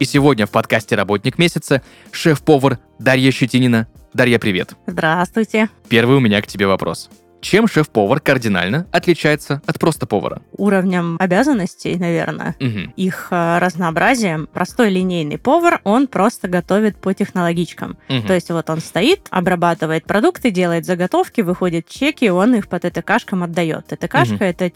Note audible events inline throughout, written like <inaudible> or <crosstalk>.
И сегодня в подкасте «Работник месяца» шеф-повар Дарья Щетинина. Дарья, привет. Здравствуйте. Первый у меня к тебе вопрос. Чем шеф-повар кардинально отличается от просто повара? Уровнем обязанностей, наверное, Мгм. их э, разнообразием. Простой линейный повар, он просто готовит по технологичкам. Мгм. То есть вот он стоит, обрабатывает продукты, делает заготовки, выходит чеки, он их по ТТКшкам отдает. ТТКшка Мгм. это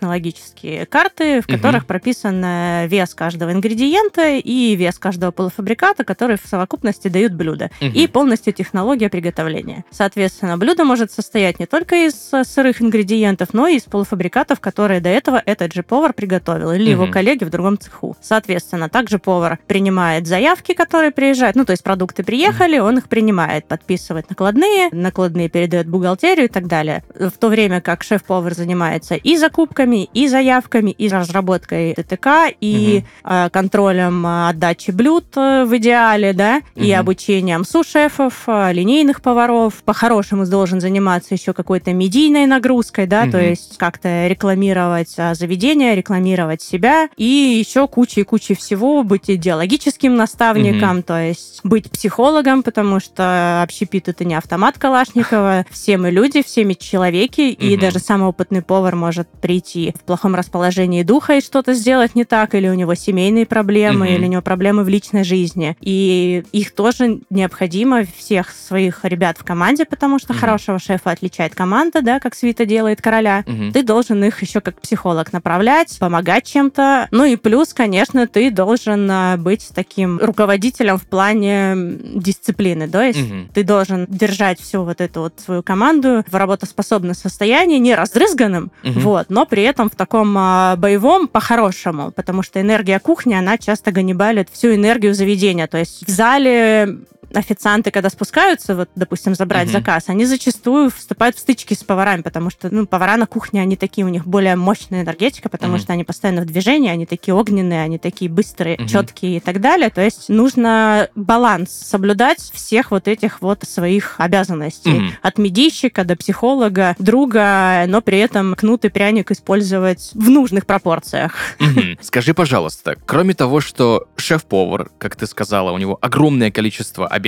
технико-технологические карты, в Мгм. которых прописан э, вес каждого ингредиента и вес каждого полуфабриката, которые в совокупности дают блюдо. Мгм. И полностью технология приготовления. Соответственно, блюдо может состоять не только из э, сырых ингредиентов, но и из полуфабрикатов, которые до этого этот же повар приготовил, или его Мгм. коллеги в другом цеху. Соответственно, также повар принимает заявки, которые приезжают, ну, то есть продукты приехали, он их принимает, подписывает накладные, накладные передает бухгалтерию и так далее. В то время как шеф-повар занимается и закупками, и заявками, и разработкой ТТК, и э, контролем э, отдачи блюд в идеале, да, и Мгм. обучением су-шефов, линейных поваров. По-хорошему должен заниматься еще какой-то медийной нагрузкой, да, то Мгм. есть как-то рекламировать а, заведение, рекламировать себя, и еще куча и куча всего, быть идеологическим наставником, то есть быть психологом, потому что общепит это не автомат Калашникова, <laughs> все мы люди, все мы человеки, и Мгм. даже самый опытный повар может прийти в плохом расположении духа и что-то сделать не так, или у него семейные проблемы, Мгм. или у него проблемы в личной жизни. И их тоже необходимо, всех своих ребят в команде, потому что Мгм. хорошего шефа отличает команда, да, как Свита делает короля. Мгм. Ты должен их еще как психолог направлять, помогать чем-то. Ну и плюс, конечно, ты должен а, быть таким руководителем в плане дисциплины. То есть Мгм. ты должен держать всю вот эту вот свою команду в работоспособном состоянии, не раздрызганным, Мгм. вот, но при этом в таком а, боевом по-хорошему, потому что энергия кухни, она часто ганнибалит всю энергию заведения. То есть в зале официанты, когда спускаются, вот, допустим, забрать Мгм. заказ, они зачастую вступают в стычки с поварами, потому что, ну, повара на кухне, они такие, у них более мощная энергетика, потому Мгм. что они постоянно в движении, они такие огненные, они такие быстрые, Мгм. четкие и так далее. То есть нужно баланс соблюдать всех вот этих вот своих обязанностей. Мгм. От медийщика до психолога, друга, но при этом кнут и пряник использовать в нужных пропорциях. Мгм. <laughs> Скажи, пожалуйста, кроме того, что шеф-повар, как ты сказала, у него огромное количество обязанностей,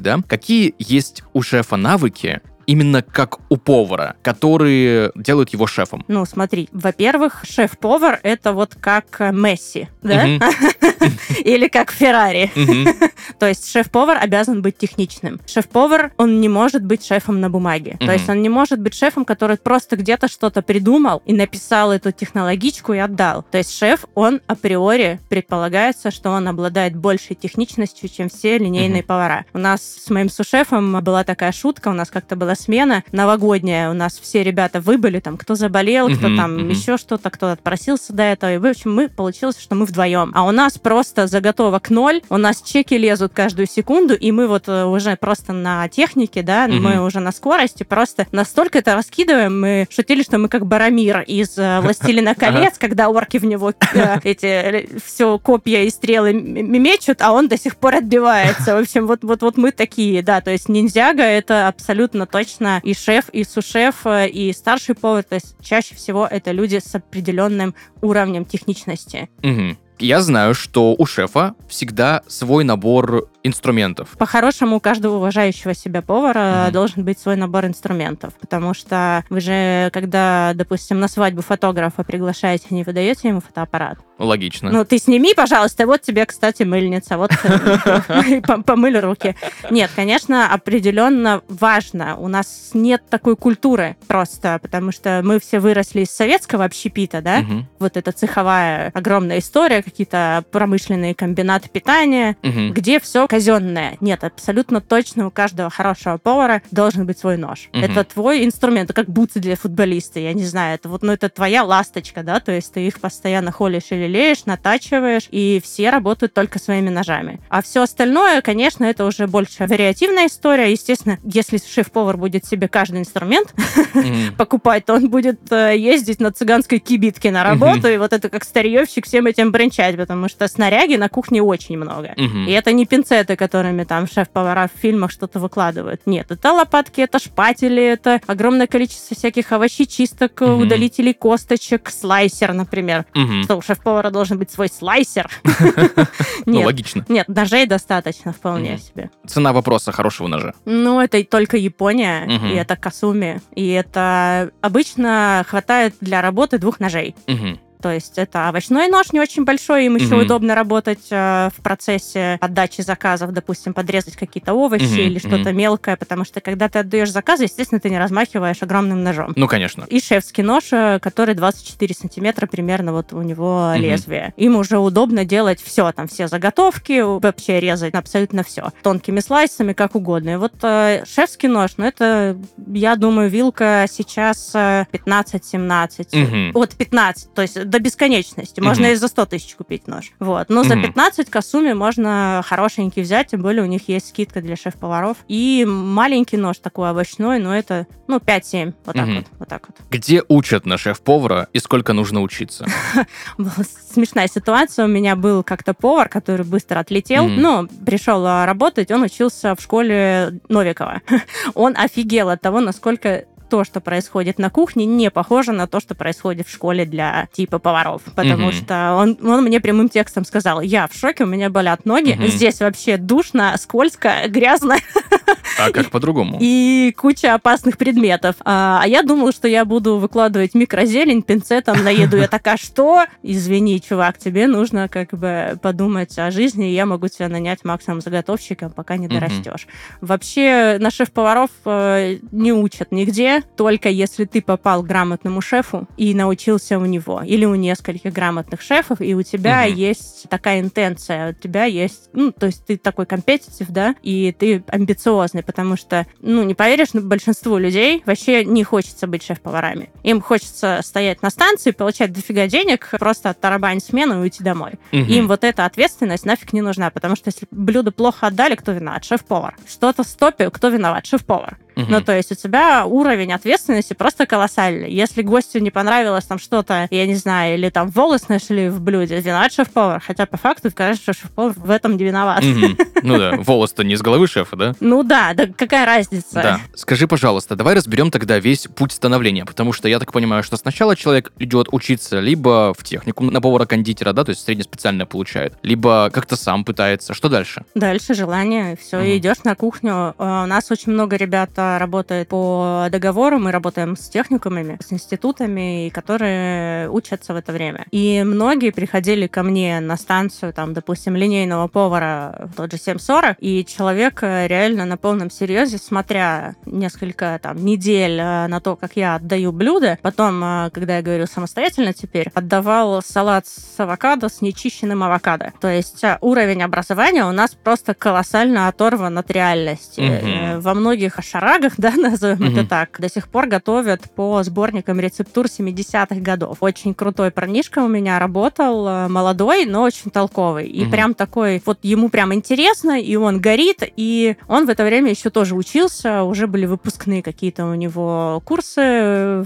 да, какие есть у шефа навыки, именно как у повара, которые делают его шефом? Ну, смотри, во-первых, шеф-повар — это вот как Месси, да? <laughs> Или как Феррари. <laughs> То есть шеф-повар обязан быть техничным. Шеф-повар, он не может быть шефом на бумаге. То есть он не может быть шефом, который просто где-то что-то придумал и написал эту технологичку и отдал. То есть шеф, он априори предполагается, что он обладает большей техничностью, чем все линейные повара. У нас с моим сушефом была такая шутка, у нас как-то была смена новогодняя, у нас все ребята выбыли, там, кто заболел, кто Мгм, там мгм. еще что-то, кто отпросился до этого. И, в общем, мы получилось, что мы вдвоем. А у нас просто заготовок ноль, у нас чеки лезут каждую секунду, и мы вот э, уже просто на технике, да, Мгм. мы уже на скорости просто настолько это раскидываем, мы шутили, что мы как Барамир из э, «Властелина <laughs> колец», когда орки в него э, <laughs> эти все копья и стрелы мечут, а он до сих пор отбивается. В общем, вот, вот, вот мы такие, да, то есть ниндзяга — это абсолютно точно и шеф, и сушеф, э, и старший повар, то есть чаще всего это люди с определенным уровнем техничности. Мгм. Я знаю, что у шефа всегда свой набор инструментов. По-хорошему, у каждого уважающего себя повара Мгм. должен быть свой набор инструментов, потому что вы же, когда, допустим, на свадьбу фотографа приглашаете, не выдаете ему фотоаппарат. Логично. Ну, ты сними, пожалуйста, вот тебе, кстати, мыльница, вот э, <laughs> <laughs> пом- помыли руки. Нет, конечно, определенно важно. У нас нет такой культуры просто, потому что мы все выросли из советского общепита, да, вот эта цеховая огромная история, какие-то промышленные комбинаты питания, где все казенное. Нет, абсолютно точно у каждого хорошего повара должен быть свой нож. Мгм. Это твой инструмент, это как бутсы для футболиста, я не знаю, это вот, ну, это твоя ласточка, да, то есть ты их постоянно холишь или леешь, натачиваешь, и все работают только своими ножами. А все остальное, конечно, это уже больше вариативная история. Естественно, если шеф-повар будет себе каждый инструмент <laughs> покупать, то он будет э, ездить на цыганской кибитке на работу, и вот это как старьевщик всем этим бренчать, потому что снаряги на кухне очень много. И это не пинцеты, которыми там шеф-повара в фильмах что-то выкладывают. Нет, это лопатки, это шпатели, это огромное количество всяких овощей, чисток, Мгм. удалителей косточек, слайсер, например. Мгм. Что, у шеф-повара должен быть свой слайсер? <laughs> Ну, логично. Нет, ножей достаточно вполне себе. Цена вопроса хорошего ножа. Ну, это только Япония, и это Касуми, и это обычно хватает для работы двух ножей. То есть это овощной нож не очень большой, им еще Мгм. удобно работать э, в процессе отдачи заказов, допустим, подрезать какие-то овощи Мгм, или что-то мгм. мелкое, потому что когда ты отдаешь заказы, естественно, ты не размахиваешь огромным ножом. Ну, конечно. И шефский нож, э, который 24 сантиметра примерно вот у него Мгм. лезвие. Им уже удобно делать все, там все заготовки, вообще резать абсолютно все. Тонкими слайсами, как угодно. И вот э, шефский нож, ну это, я думаю, вилка сейчас э, 15-17. Мгм. От 15, то есть до бесконечности. Можно Мгм. и за 100 тысяч купить нож. Вот. Но за Мгм. 15 косуми можно хорошенький взять, тем более у них есть скидка для шеф-поваров. И маленький нож такой овощной, но это, ну, 5-7. Вот так Мгм. вот. Вот так вот. Где учат на шеф-повара и сколько нужно учиться? <laughs> Была смешная ситуация. У меня был как-то повар, который быстро отлетел. Мгм. Ну, пришел а, работать, он учился в школе Новикова. <laughs> Он офигел от того, насколько то, что происходит на кухне, не похоже на то, что происходит в школе для типа поваров. Потому Мгм. что он, он мне прямым текстом сказал, я в шоке, у меня болят ноги, Мгм. здесь вообще душно, скользко, <laughs> грязно А как <laughs> по-другому? и куча опасных предметов. А, а я думала, что я буду выкладывать микрозелень пинцетом на еду. Я такая, что? Извини, чувак, тебе нужно как бы подумать о жизни, и я могу тебя нанять максимум заготовщиком, пока не дорастешь. Вообще на шеф-поваров э, не учат нигде, только если ты попал к грамотному шефу и научился у него, или у нескольких грамотных шефов, и у тебя Мгм. есть такая интенция, у тебя есть, ну, то есть ты такой компетитив, да, и ты амбициозный, потому что, ну, не поверишь, но большинству людей вообще не хочется быть шеф-поварами. Им хочется стоять на станции, получать дофига денег, просто оттарабанить смену и уйти домой. Мгм. Им вот эта ответственность нафиг не нужна, потому что если блюдо плохо отдали, кто виноват? Шеф-повар. Что-то стопил, кто виноват? Шеф-повар. Мгм. Ну, то есть у тебя уровень ответственности просто колоссальный. Если гостю не понравилось там что-то, я не знаю, или там волос нашли в блюде, виноват шеф-повар. Хотя по факту кажется, что шеф-повар в этом не виноват. Мгм. <laughs> Ну да, волос-то не с головы шефа, да? Ну да, да какая разница? Да. Скажи, пожалуйста, давай разберем тогда весь путь становления, потому что я так понимаю, что сначала человек идет учиться либо в технику на повара-кондитера, да, то есть среднеспециальное получает, либо как-то сам пытается. Что дальше? Дальше желание, все, Мгм. идешь на кухню. Э, У нас очень много ребят э, работает по договору, мы работаем с техникумами, с институтами, которые учатся в это время. И многие приходили ко мне на станцию, там, допустим, линейного повара, в тот же 740, и человек э, реально на полном серьезе, смотря несколько там недель э, на то, как я отдаю блюда, потом, э, когда я говорю самостоятельно теперь, отдавал салат с авокадо с нечищенным авокадо. То есть уровень образования у нас просто колоссально оторван от реальности. Э, Во многих шарагах, <laughs> да, назовем Мгм. это так, до сих пор готовят по сборникам рецептур 70-х годов. Очень крутой парнишка у меня работал, э, молодой, но очень толковый. И Мгм. прям такой, вот ему прям интересно, и он горит, и он в это время еще тоже учился, уже были выпускные какие-то у него курсы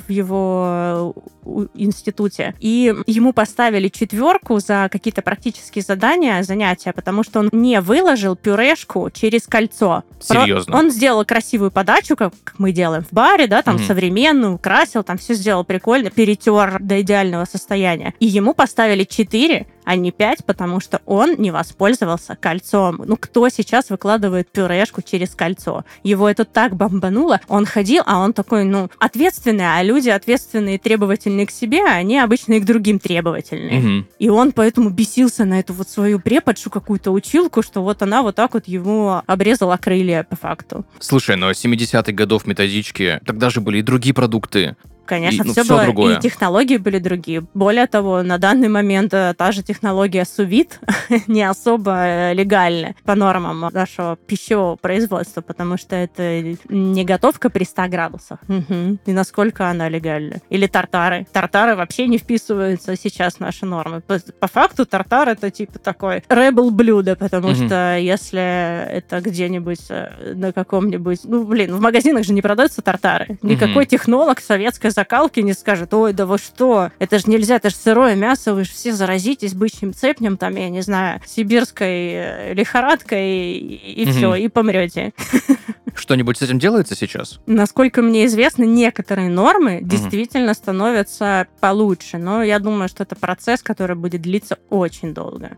в его э, институте. И ему поставили четверку за какие-то практические задания, занятия, потому что он не выложил пюрешку через кольцо. Про- Серьезно? Он сделал красивую подачу, как, как мы делаем в баре, да, там Мгм. современную, украсил, там все сделал прикольно, перетер до идеального состояния. И ему поставили 4, а не 5, потому что он не воспользовался кольцом. Ну, кто сейчас выкладывает пюрешку через кольцо? Его это так бомбануло. Он ходил, а он такой, ну, ответственный, а люди ответственные и требовательные к себе, а они обычно и к другим требовательные. Мгм. И он поэтому бесился на эту вот свою преподшу какую-то училку, что вот она вот так вот ему обрезала крылья по факту. Слушай, но 70-х годов методички, тогда же были и другие продукты. Конечно, и, ну, все всё было, другое. и технологии были другие. Более того, на данный момент э, та же технология сувид <laughs> не особо э, легальна по нормам нашего пищевого производства, потому что это не готовка при 100 градусах. Мгм. И насколько она легальна. Или тартары. Тартары вообще не вписываются сейчас в наши нормы. По, по факту тартар это типа такой ребел блюдо, потому Мгм. что если это где-нибудь э, на каком-нибудь... Ну, блин, в магазинах же не продаются тартары. Никакой Мгм. технолог советской закалки не скажет, ой, да вы что, это же нельзя, это же сырое мясо, вы же все заразитесь бычьим цепнем, там, я не знаю, сибирской э, лихорадкой, и, все, и помрете. <laughs> Что-нибудь с этим делается сейчас? Насколько мне известно, некоторые нормы действительно становятся получше, но я думаю, что это процесс, который будет длиться очень долго.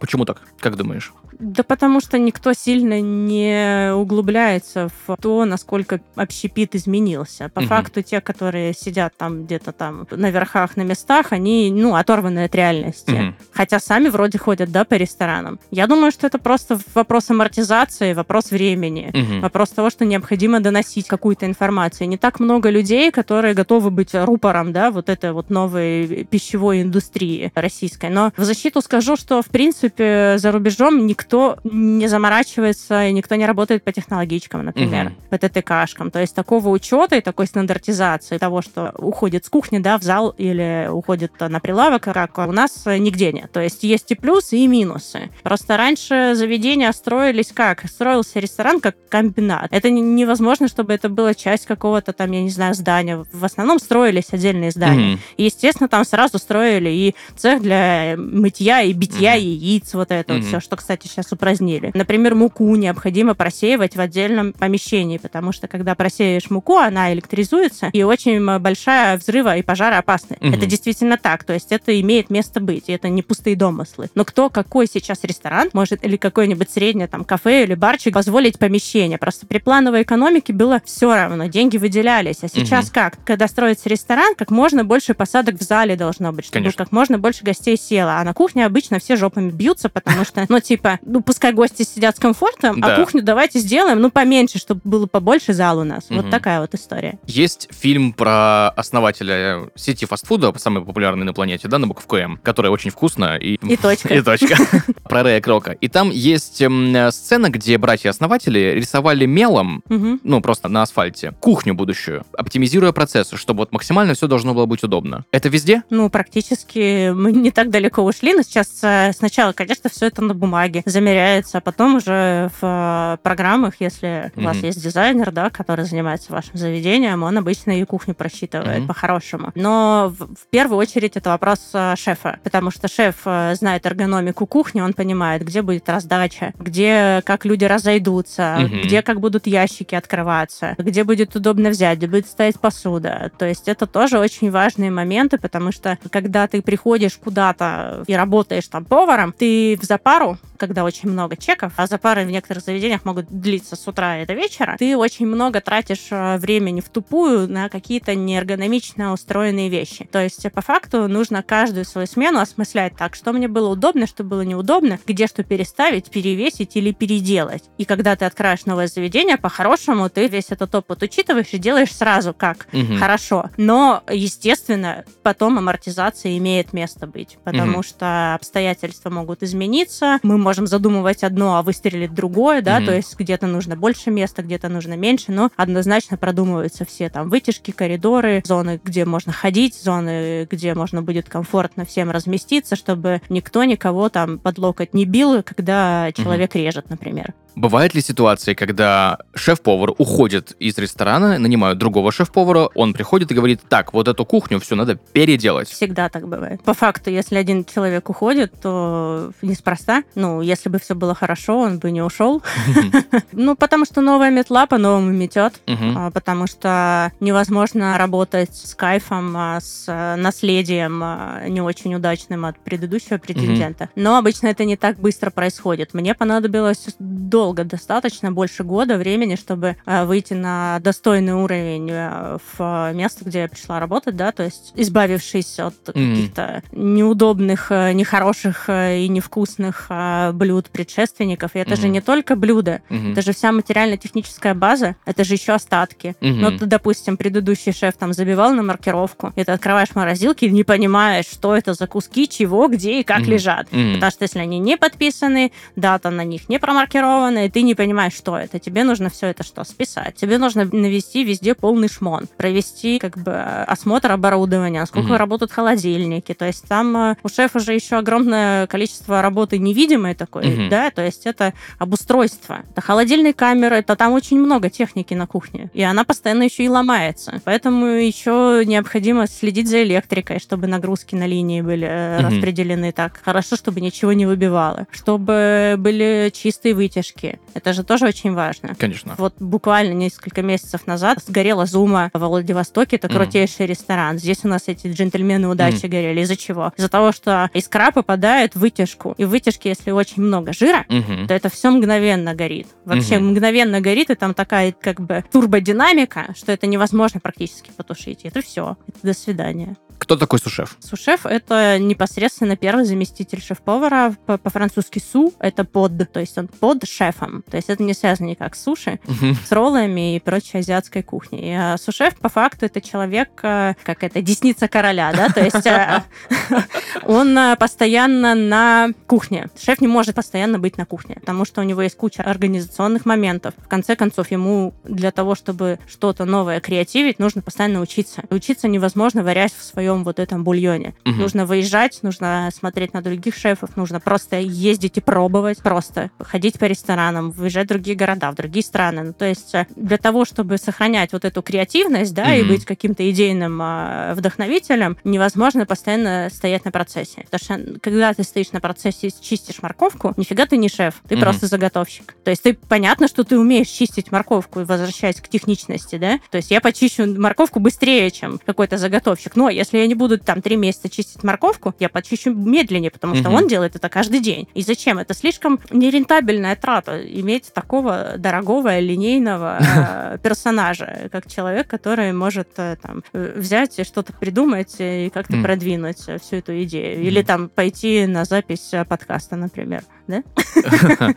Почему так? Как думаешь? Да потому что никто сильно не углубляется в то, насколько общепит изменился. По Мгм. факту те, которые сидят там где-то там на верхах, на местах, они, ну, оторваны от реальности. Мгм. Хотя сами вроде ходят, да, по ресторанам. Я думаю, что это просто вопрос амортизации, вопрос времени. Мгм. Вопрос того, что необходимо доносить какую-то информацию. Не так много людей, которые готовы быть рупором, да, вот этой вот новой пищевой индустрии российской. Но в защиту скажу, что, в принципе, за рубежом никто не заморачивается, и никто не работает по технологичкам, например, Мгм. по ТТКшкам. То есть такого учета и такой стандартизации того, что уходит с кухни, да, в зал или уходит на прилавок, как у нас нигде нет. То есть есть и плюсы, и минусы. Просто раньше заведения строились как? Строился ресторан как комбинат. Это не- невозможно, чтобы это была часть какого-то там, я не знаю, здания. В основном строились отдельные здания. Мгм. И, естественно, там сразу строили и цех для мытья и битья Мгм. яиц, вот это вот Мгм. все, что, кстати, сейчас упразднили. Например, муку необходимо просеивать в отдельном помещении, потому что, когда просеешь муку, она электризуется, и очень большая взрыва и пожары опасны. Мгм. Это действительно так, то есть это имеет место быть, и это не пустые домыслы. Но кто, какой сейчас ресторан может, или какое-нибудь среднее там кафе или барчик позволить помещение? Просто при плановой экономике было все равно, деньги выделялись. А сейчас Мгм. как? Когда строится ресторан, как можно больше посадок в зале должно быть, чтобы Конечно. как можно больше гостей село. А на кухне обычно все жопами бьются, потому что, ну, типа, ну, пускай гости сидят с комфортом, Да. а кухню давайте сделаем, ну, поменьше, чтобы было побольше зал у нас. Мгм. Вот такая вот история. Есть фильм про основателя сети фастфуда, самый популярный на планете, да, на букву М, которая очень вкусная. И, И точка. <laughs> И точка. <laughs> Про Рэя Крока. И там есть э, сцена, где братья-основатели рисовали мелом, ну, просто на асфальте, кухню будущую, оптимизируя процессы, чтобы вот максимально все должно было быть удобно. Это везде? Ну, практически мы не так далеко ушли, но сейчас э, сначала, конечно, все это на бумаге замеряется, а потом уже в э, программах, если у вас Мгм. есть дизайнер, да, который занимается вашим заведением, он обычно и кухню просчитывает Мгм. по-хорошему. Но в, в первую очередь это вопрос э, шефа, потому что шеф э, знает эргономику кухни, он понимает, где будет раздача, где как люди разойдутся, Мгм. где как будут ящики открываться, где будет удобно взять, где будет стоять посуда. То есть это тоже очень важные моменты, потому что когда ты приходишь куда-то и работаешь там поваром, ты в запару, когда очень много чеков, а запары в некоторых заведениях могут длиться с утра и до вечера, ты очень много тратишь э, времени в тупую на какие-то неэргономично устроенные вещи. То есть э, по факту нужно каждую свою смену осмыслять так, что мне было удобно, что было неудобно, где что переставить, перевесить или переделать. И когда ты откроешь новое заведение, по-хорошему ты весь этот опыт учитываешь и делаешь сразу как Мгм. хорошо. Но, естественно, потом амортизация имеет место быть, потому Мгм. что обстоятельства могут измениться. Мы можем задумывать одно, а выстрелить другое, да, Мгм. то есть где-то нужно больше места, где-то нужно меньше, но однозначно продумываются все там вытяжки, коридоры, зоны, где можно ходить, зоны, где можно будет комфортно всем разместиться, чтобы никто никого там под локоть не бил, когда человек режет, например. Бывают ли ситуации, когда шеф-повар уходит из ресторана, нанимают другого шеф-повара, он приходит и говорит, так, вот эту кухню все надо переделать. Всегда так бывает. По факту, если один человек уходит, то неспроста. Ну, если бы все было хорошо, он бы не ушел. <laughs> Ну, потому что новая метла по-новому метет. А, Потому что невозможно работать с кайфом, а, с э, наследием а, не очень удачным от предыдущего претендента. Но обычно это не так быстро происходит. Мне понадобилось долго долго, достаточно больше года времени, чтобы э, выйти на достойный уровень э, в место, где я пришла работать, да, то есть избавившись от Мгм. каких-то неудобных, э, нехороших э, и невкусных э, блюд предшественников. И это же Мгм. не только блюда, Мгм. это же вся материально-техническая база, это же еще остатки. Мгм. Ну, ты, допустим, предыдущий шеф там забивал на маркировку, и ты открываешь морозилки и не понимаешь, что это за куски, чего, где и как Мгм. лежат. Мгм. Потому что если они не подписаны, дата на них не промаркирована, и ты не понимаешь, что это, тебе нужно все это что, списать. Тебе нужно навести везде полный шмон, провести как бы осмотр оборудования, сколько Мгм. работают холодильники. То есть там э, у шефа же еще огромное количество работы невидимой такой, Мгм. да, то есть это обустройство. Это холодильные камеры, это там очень много техники на кухне, и она постоянно еще и ломается. Поэтому еще необходимо следить за электрикой, чтобы нагрузки на линии были Мгм. распределены так хорошо, чтобы ничего не выбивало, чтобы были чистые вытяжки. Это же тоже очень важно. Конечно. Вот буквально несколько месяцев назад сгорела Зума во Владивостоке. Это Мгм. крутейший ресторан. Здесь у нас эти джентльмены удачи горели. Из-за чего? Из-за того, что искра попадает в вытяжку. И в вытяжке, если очень много жира, Мгм. то это все мгновенно горит. Вообще Мгм. мгновенно горит, и там такая как бы турбодинамика, что это невозможно практически потушить. Это все. Это до свидания. Кто такой сушеф? Сушеф — это непосредственно первый заместитель шеф-повара. По- По-французски су — это под, то есть он под шефом. То есть это не связано никак с суши, с роллами и прочей азиатской кухней. И, а, сушеф, по факту, это человек, э, как это, десница короля, да, то есть э, <laughs> он э, постоянно на кухне. Шеф не может постоянно быть на кухне, потому что у него есть куча организационных моментов. В конце концов, ему для того, чтобы что-то новое креативить, нужно постоянно учиться. Учиться невозможно, варясь в своем вот этом бульоне. Нужно выезжать, нужно смотреть на других шефов, нужно просто ездить и пробовать, просто ходить по ресторанам, выезжать в другие города, в другие страны. Ну, то есть э, для того, чтобы сохранять вот эту креативность, да, и Мгм. быть каким-то идейным а, вдохновителем, невозможно постоянно стоять на процессе. Потому что когда ты стоишь на процессе и чистишь морковку, нифига ты не шеф, ты Мгм. просто заготовщик. То есть ты понятно, что ты умеешь чистить морковку и возвращаясь к техничности, да? То есть я почищу морковку быстрее, чем какой-то заготовщик. Но если я не буду там три месяца чистить морковку, я почищу медленнее, потому что Мгм. он делает это каждый день. И зачем? Это слишком нерентабельная трата иметь такого дорогого линейного <laughs> э, персонажа, как человек, который может э, там э, взять и что-то придумать и как-то Мгм. продвинуть всю эту идею. Или Мгм. там пойти на запись э, подкаста, например. Да? <laughs>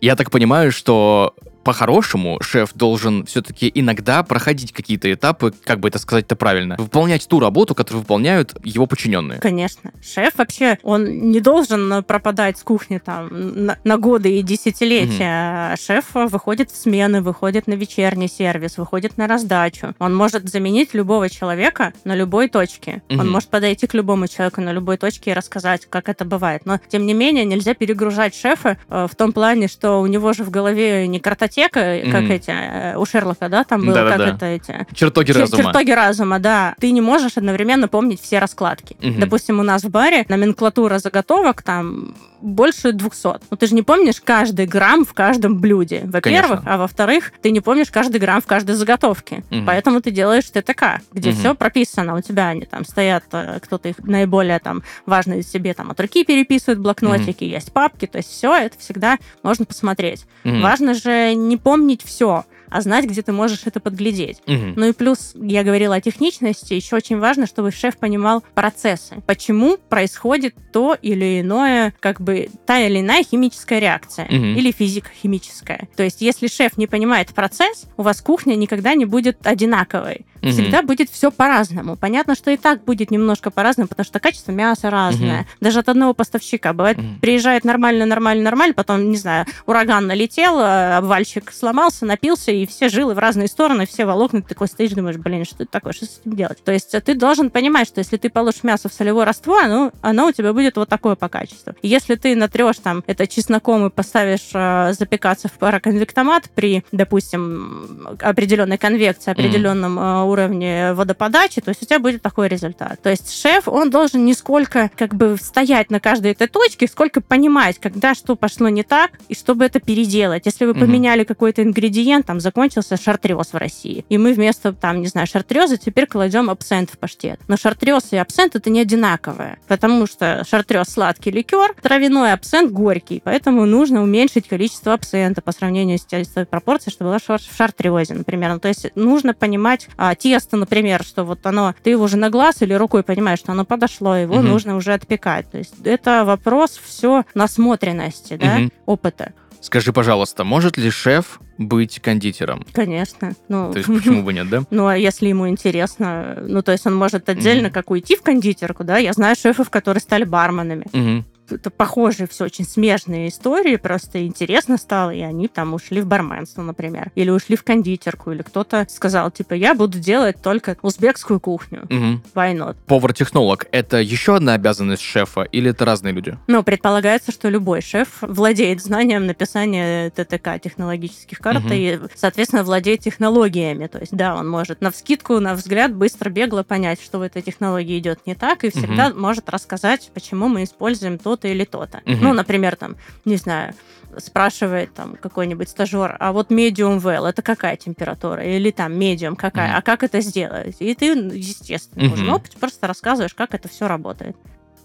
Я так понимаю, что по-хорошему шеф должен все-таки иногда проходить какие-то этапы, как бы это сказать-то правильно, выполнять ту работу, которую выполняют его подчиненные. Конечно. Шеф вообще, он не должен пропадать с кухни там на, на годы и десятилетия. А Шеф выходит в смены, выходит на вечерний сервис, выходит на раздачу. Он может заменить любого человека на любой точке. Он Мгм. может подойти к любому человеку на любой точке и рассказать, как это бывает. Но, тем не менее, нельзя перегружать шефа э, в том плане, что у него же в голове не картотека, как Мгм. эти э, у Шерлока, да, там было, как это эти Чертоги Чер- разума. Чертоги разума, да. Ты не можешь одновременно помнить все раскладки. Допустим, у нас в баре номенклатура заготовок там больше 200. Ну, ты же не помнишь каждый грамм в каждом блюде, во-первых. А во-вторых, ты не помнишь каждый грамм в каждой заготовке. Мгм. Поэтому ты делаешь ТТК, где Мгм. все прописано. У тебя они там стоят, э, кто-то их наиболее там важные себе там от руки переписывает, блокнотики, есть папки. То есть все это всегда можно посмотреть. Мгм. Важно же не помнить все, а знать, где ты можешь это подглядеть. Мгм. Ну и плюс, я говорила о техничности, еще очень важно, чтобы шеф понимал процессы. Почему происходит то или иное, как бы та или иная химическая реакция Мгм. или физико-химическая. То есть, если шеф не понимает процесс, у вас кухня никогда не будет одинаковой. Мгм. Всегда будет все по-разному. Понятно, что и так будет немножко по-разному, потому что качество мяса разное. Мгм. Даже от одного поставщика. Бывает, Мгм. приезжает нормально, нормально, нормально, потом, не знаю, ураган налетел, э, обвальщик сломался, напился, и все жилы в разные стороны, все волокна, ты такой стоишь, думаешь, блин, что это такое, что с этим делать? То есть э, ты должен понимать, что если ты положишь мясо в солевой раствор, ну, оно у тебя будет вот такое по качеству. И Если ты натрешь там это чесноком и поставишь э, запекаться в пароконвектомат при, допустим, определенной конвекции, определенном э, уровне водоподачи, то есть у тебя будет такой результат. То есть шеф, он должен не сколько как бы стоять на каждой этой точке, сколько понимать, когда что пошло не так, и чтобы это переделать. Если вы Мгм. поменяли какой-то ингредиент, там закончился шартрез в России. И мы вместо, там, не знаю, шартреза теперь кладем абсент в паштет. Но шартрез и абсент это не одинаковое, потому что шартрез сладкий ликер, травяной абсент горький, поэтому нужно уменьшить количество абсента по сравнению с той пропорцией, что была в шартрезе, например. Ну, то есть нужно понимать а, тесто, например, что вот оно, ты его уже на глаз или рукой понимаешь, что оно подошло, его угу. нужно уже отпекать. То есть это вопрос все насмотренности, да, угу. опыта. Скажи, пожалуйста, может ли шеф быть кондитером? Конечно. Ну, то есть почему бы нет, да? <laughs> Ну, а если ему интересно, ну, то есть он может отдельно mm-hmm. как уйти в кондитерку, да? Я знаю шефов, которые стали барменами. Mm-hmm это похожие все очень смежные истории, просто интересно стало, и они там ушли в барменство, например, или ушли в кондитерку, или кто-то сказал, типа, я буду делать только узбекскую кухню. Угу. Why not? Повар-технолог — это еще одна обязанность шефа, или это разные люди? Ну, предполагается, что любой шеф владеет знанием написания ТТК, технологических карт, угу. и, соответственно, владеет технологиями. То есть, да, он может на вскидку, на взгляд быстро, бегло понять, что в этой технологии идет не так, и всегда угу. может рассказать, почему мы используем то то-то или то-то. Угу. Ну, например, там, не знаю, спрашивает там какой-нибудь стажер, а вот medium well, это какая температура? Или там medium какая? Mm. А как это сделать? И ты, естественно, mm-hmm. уже просто рассказываешь, как это все работает.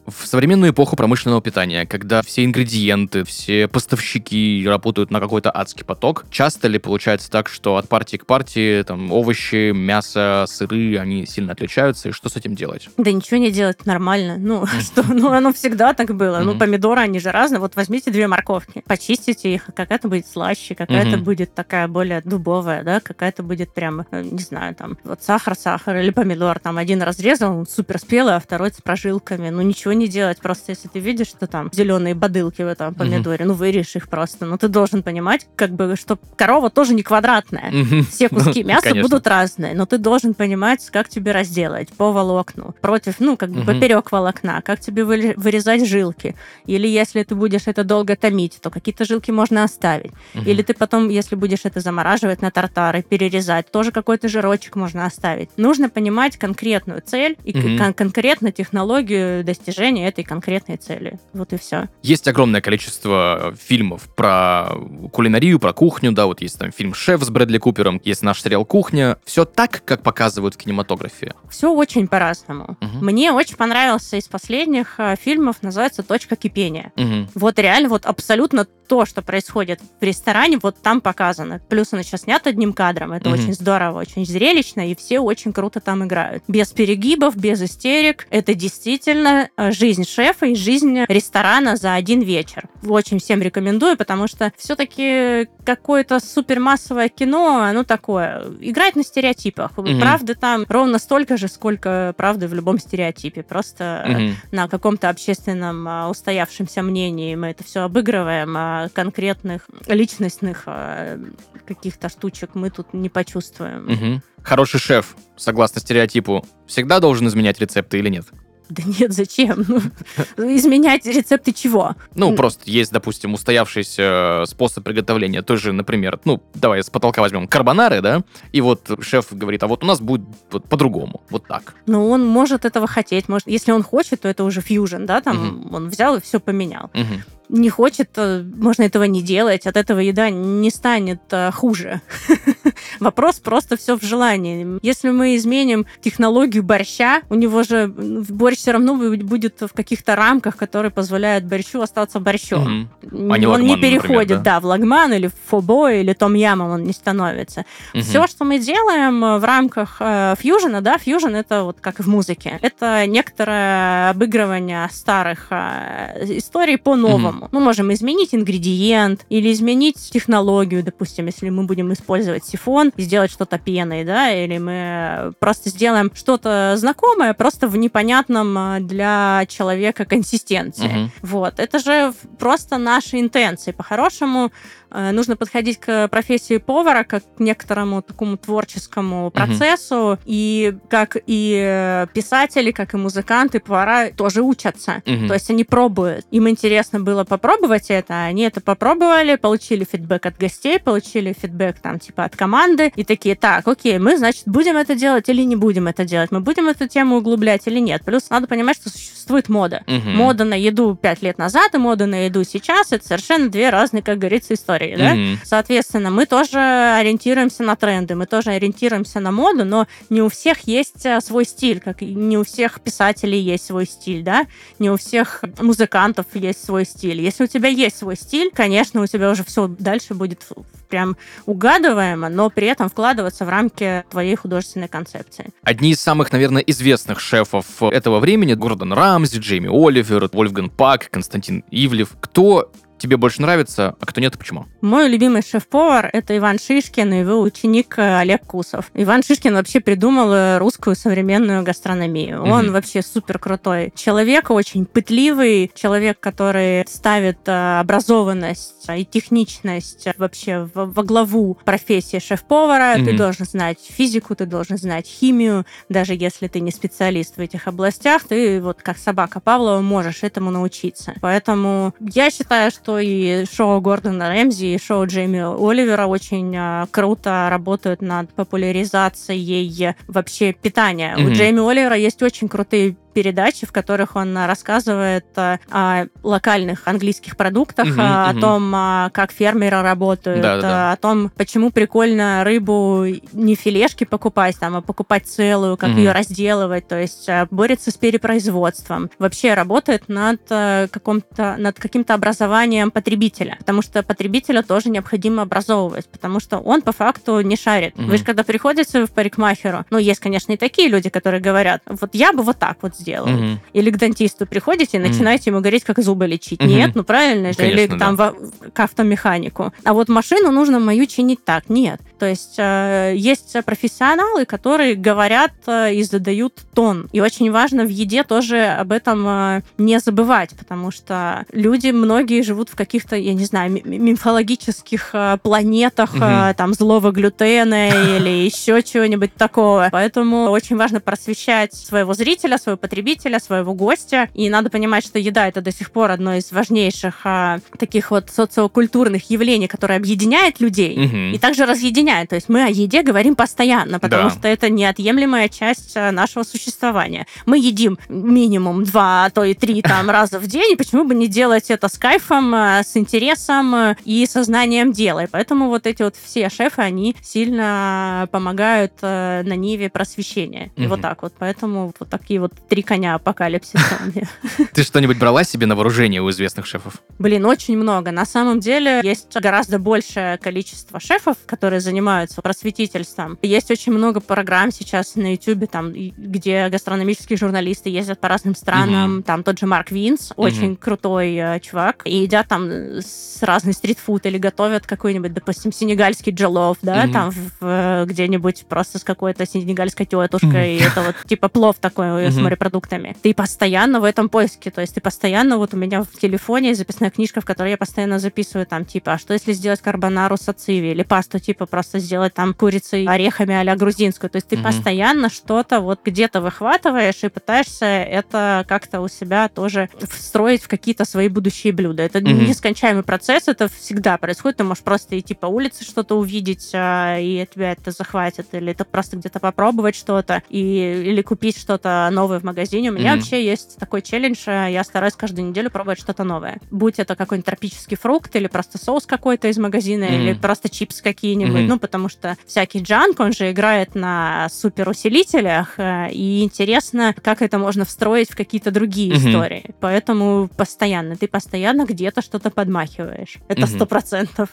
В современную эпоху промышленного питания, когда все ингредиенты, все поставщики работают на какой-то адский поток, часто ли получается так, что от партии к партии там овощи, мясо, сыры, они сильно отличаются, и что с этим делать? Да ничего не делать, нормально. Ну, <laughs> что, ну, оно всегда так было. Ну, помидоры, они же разные. Вот возьмите две морковки, почистите их, какая-то будет слаще, какая-то будет такая более дубовая, да, какая-то будет прям, э, не знаю, там, вот сахар, сахар или помидор, там, один разрезал, он супер спелый, а второй с прожилками. Ну, ничего не делать. Просто если ты видишь, что там зеленые бодылки в этом помидоре, угу. ну вырежь их просто. Но ты должен понимать, как бы, что корова тоже не квадратная. Угу. <laughs> Все куски мяса Конечно. будут разные, но ты должен понимать, как тебе разделать по волокну, против, ну, как бы угу. поперек волокна, как тебе вырезать жилки. Или если ты будешь это долго томить, то какие-то жилки можно оставить. Угу. Или ты потом, если будешь это замораживать на тартары, перерезать, тоже какой-то жирочек можно оставить. Нужно понимать конкретную цель и угу. кон- конкретно технологию достижения достижения этой конкретной цели. Вот и все. Есть огромное количество фильмов про кулинарию, про кухню, да, вот есть там фильм «Шеф» с Брэдли Купером, есть наш сериал «Кухня». Все так, как показывают в кинематографе? Все очень по-разному. Угу. Мне очень понравился из последних э, фильмов, называется «Точка кипения». Угу. Вот реально, вот абсолютно то, что происходит в ресторане, вот там показано. Плюс он еще снят одним кадром. Это mm-hmm. очень здорово, очень зрелищно, и все очень круто там играют. Без перегибов, без истерик. Это действительно э, жизнь шефа и жизнь ресторана за один вечер. Очень всем рекомендую, потому что все-таки какое-то супермассовое кино, оно такое, играет на стереотипах. Mm-hmm. Правды там ровно столько же, сколько правды в любом стереотипе. Просто mm-hmm. на каком-то общественном а, устоявшемся мнении мы это все обыгрываем, а конкретных личностных а, каких-то штучек мы тут не почувствуем. Угу. Хороший шеф, согласно стереотипу, всегда должен изменять рецепты или нет? Да нет, зачем? Ну, изменять рецепты чего? Ну, просто есть, допустим, устоявшийся способ приготовления. Той же, например, ну, давай с потолка возьмем карбонары, да, и вот шеф говорит, а вот у нас будет вот по-другому, вот так. Ну, он может этого хотеть, может, если он хочет, то это уже фьюжн, да, там он взял и все поменял. Не хочет, можно этого не делать, от этого еда не станет а, хуже. <laughs> Вопрос просто все в желании. Если мы изменим технологию борща, у него же борщ все равно будет в каких-то рамках, которые позволяют борщу остаться борщом. Угу. А не он лагман, не переходит, например, да? да, в лагман или в фобо или том ямом он не становится. Угу. Все, что мы делаем в рамках э, фьюжена, да, фьюжен это вот как в музыке, это некоторое обыгрывание старых э, историй по-новому. Угу по-другому. Мы можем изменить ингредиент или изменить технологию, допустим, если мы будем использовать сифон и сделать что-то пеной, да, или мы просто сделаем что-то знакомое, просто в непонятном а, для человека консистенции. Угу. Вот. Это же просто наши интенции. По-хорошему, Э, нужно подходить к профессии повара как к некоторому такому творческому процессу, угу. и как и писатели, как и музыканты, повара тоже учатся. Угу. То есть они пробуют. Им интересно было попробовать это. Они это попробовали, получили фидбэк от гостей, получили фидбэк там типа от команды и такие, так, окей, мы, значит, будем это делать или не будем это делать? Мы будем эту тему углублять или нет? Плюс надо понимать, что существует мода. Мгм. Мода на еду пять лет назад и мода на еду сейчас это совершенно две разные, как говорится, истории, да? Мгм. Соответственно, мы тоже ориентируемся на тренды, мы тоже ориентируемся на моду, но не у всех есть э, свой стиль, как не у всех писателей есть свой стиль, да, не у всех музыкантов есть свой стиль. Если у тебя есть свой стиль, конечно, у тебя уже все дальше будет прям угадываемо, но при этом вкладываться в рамки твоей художественной концепции. Одни из самых, наверное, известных шефов этого времени Гордон Рамзи, Джейми Оливер, Вольфган Пак, Константин Ивлев. Кто тебе больше нравится, а кто нет и почему? Мой любимый шеф-повар — это Иван Шишкин и его ученик э, Олег Кусов. Иван Шишкин вообще придумал э, русскую современную гастрономию. Он Мгм. вообще супер крутой человек, очень пытливый, человек, который ставит э, образованность и техничность вообще во, главу профессии шеф-повара. Ты Мгм. должен знать физику, ты должен знать химию, даже если ты не специалист в этих областях, ты вот как собака Павлова можешь этому научиться. Поэтому я считаю, что и шоу Гордона Рэмзи, и шоу Джейми Оливера очень а, круто работают над популяризацией вообще питания. У Мгм. Джейми Оливера есть очень крутые передачи, в которых он а, рассказывает а, о локальных английских продуктах, а, о мгм. том, как фермеры работают, Да-да-да. а, о том, почему прикольно рыбу не филешки покупать, там, а покупать целую, как Мгм. ее разделывать, то есть борется с перепроизводством. Вообще работает над, каком-то, над каким-то образованием потребителя, потому что потребителя тоже необходимо образовывать, потому что он по факту не шарит. Мгм. Вы же когда приходите в парикмахеру, ну, есть, конечно, и такие люди, которые говорят, вот я бы вот так вот сделал. Мгм. Или к дантисту приходите и начинаете ему говорить, как зубы лечить. Мгм. Нет, ну правильно же. Конечно, Или там во- к автомеханику. А вот машину нужно мою чинить так. Нет. То есть э, есть профессионалы, которые говорят э, и задают тон. И очень важно в еде тоже об этом э, не забывать, потому что люди, многие живут в каких-то, я не знаю, ми- мифологических планетах, э, там, злого глютена <laughs> или еще чего-нибудь такого. Поэтому очень важно просвещать своего зрителя, своего потребителя, своего гостя. И надо понимать, что еда это до сих пор одно из важнейших таких вот социокультурных явлений, которое объединяет людей Мгм. и также разъединяет. То есть мы о еде говорим постоянно, потому Да. что это неотъемлемая часть а, нашего существования. Мы едим минимум два, а то и три там <laughs> раза в день, и почему бы не делать это с кайфом, а, с интересом а, и сознанием дела. И поэтому вот эти вот все шефы, они сильно помогают на ниве просвещения. И Мгм. вот так вот. Поэтому вот такие вот три коня апокалипсиса. <laughs> Ты что-нибудь брала себе на вооружение у известных шефов? Блин, очень много. На самом деле есть гораздо большее количество шефов, которые занимаются просветительством. Есть очень много программ сейчас на YouTube, там, где гастрономические журналисты ездят по разным странам. Мгм. Там тот же Марк Винс, очень крутой э, чувак, и едят там э, с разный стритфуд или готовят какой-нибудь, допустим, сенегальский джелов, да, Мгм. там в- в- где-нибудь просто с какой-то сенегальской тетушкой, и это вот типа плов такой э, с морепродуктами. Ты постоянно в этом поиске, то есть ты постоянно, вот у меня в телефоне записная книжка, в которой я постоянно записываю там, типа, а что если сделать карбонару с ациви, или пасту, типа, просто сделать там курицей, орехами а грузинскую, то есть ты Мгм. постоянно что-то вот где-то выхватываешь и пытаешься это как-то у себя тоже встроить в какие-то свои будущие блюда. Это Мгм. нескончаемый процесс, это всегда происходит, ты можешь просто идти по улице что-то увидеть, а, и тебя это захватит, или это просто где-то попробовать что-то, и, или купить что-то новое в магазине. У меня Мгм. вообще есть такой челлендж, а, я стараюсь каждую неделю пробовать что-то новое. Будь это какой-нибудь тропический фрукт, или просто соус какой-то из магазина, Мгм. или просто чипсы какие-нибудь, Мгм. ну, потому что всякий джанк, он же играет на суперусилителях, э, и интересно, как это можно встроить в какие-то другие Мгм. истории. Поэтому постоянно, ты постоянно где-то что-то подмахиваешь. Это сто процентов.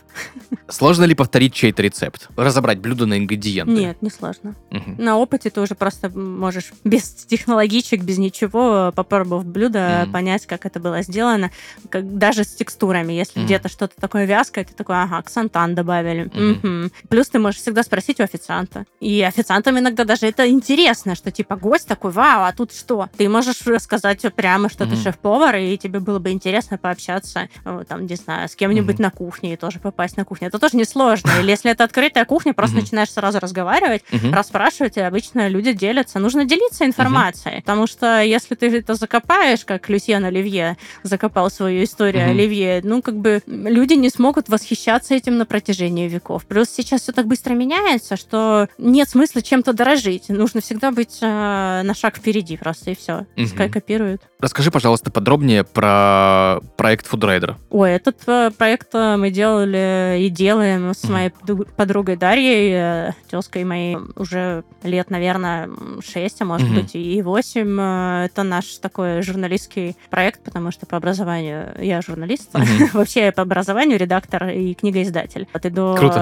Сложно ли повторить чей-то рецепт? Разобрать блюдо на ингредиенты? Нет, не сложно. Мгм. На опыте ты уже просто можешь без технологичек, без ничего, попробовав блюдо, Мгм. понять, как это было сделано, как, даже с текстурами. Если Мгм. где-то что-то такое вязкое, ты такой, ага, ксантан добавили. Мгм. Мгм. Плюс ты можешь всегда спросить у официанта. И официантам иногда даже это интересно, что типа гость такой, вау, а тут что? Ты можешь сказать прямо, что ты Мгм. шеф-повар, и тебе было бы интересно пообщаться, э, там, не знаю, с кем-нибудь Мгм. на кухне и тоже попасть на кухню. Это тоже несложно. Или если это открытая кухня, просто Мгм. начинаешь сразу разговаривать, Мгм. расспрашивать, и обычно люди делятся. Нужно делиться информацией, потому что если ты это закопаешь, как Люсьен Оливье закопал свою историю Мгм. Оливье, ну, как бы люди не смогут восхищаться этим на протяжении веков. Плюс сейчас все так быстро меняется, что нет смысла чем-то дорожить. Нужно всегда быть э, на шаг впереди просто, и все. Пускай Мгм. копируют. Расскажи, пожалуйста, подробнее про проект Foodrider. Ой, этот э, проект э, мы делали и делаем с Мгм. моей подругой Дарьей, э, тезкой моей, уже лет, наверное, 6, а может Мгм. быть и 8. Э, Это наш такой журналистский проект, потому что по образованию я журналист. Мгм. <laughs> Вообще я по образованию редактор и книгоиздатель. Вот и до Круто.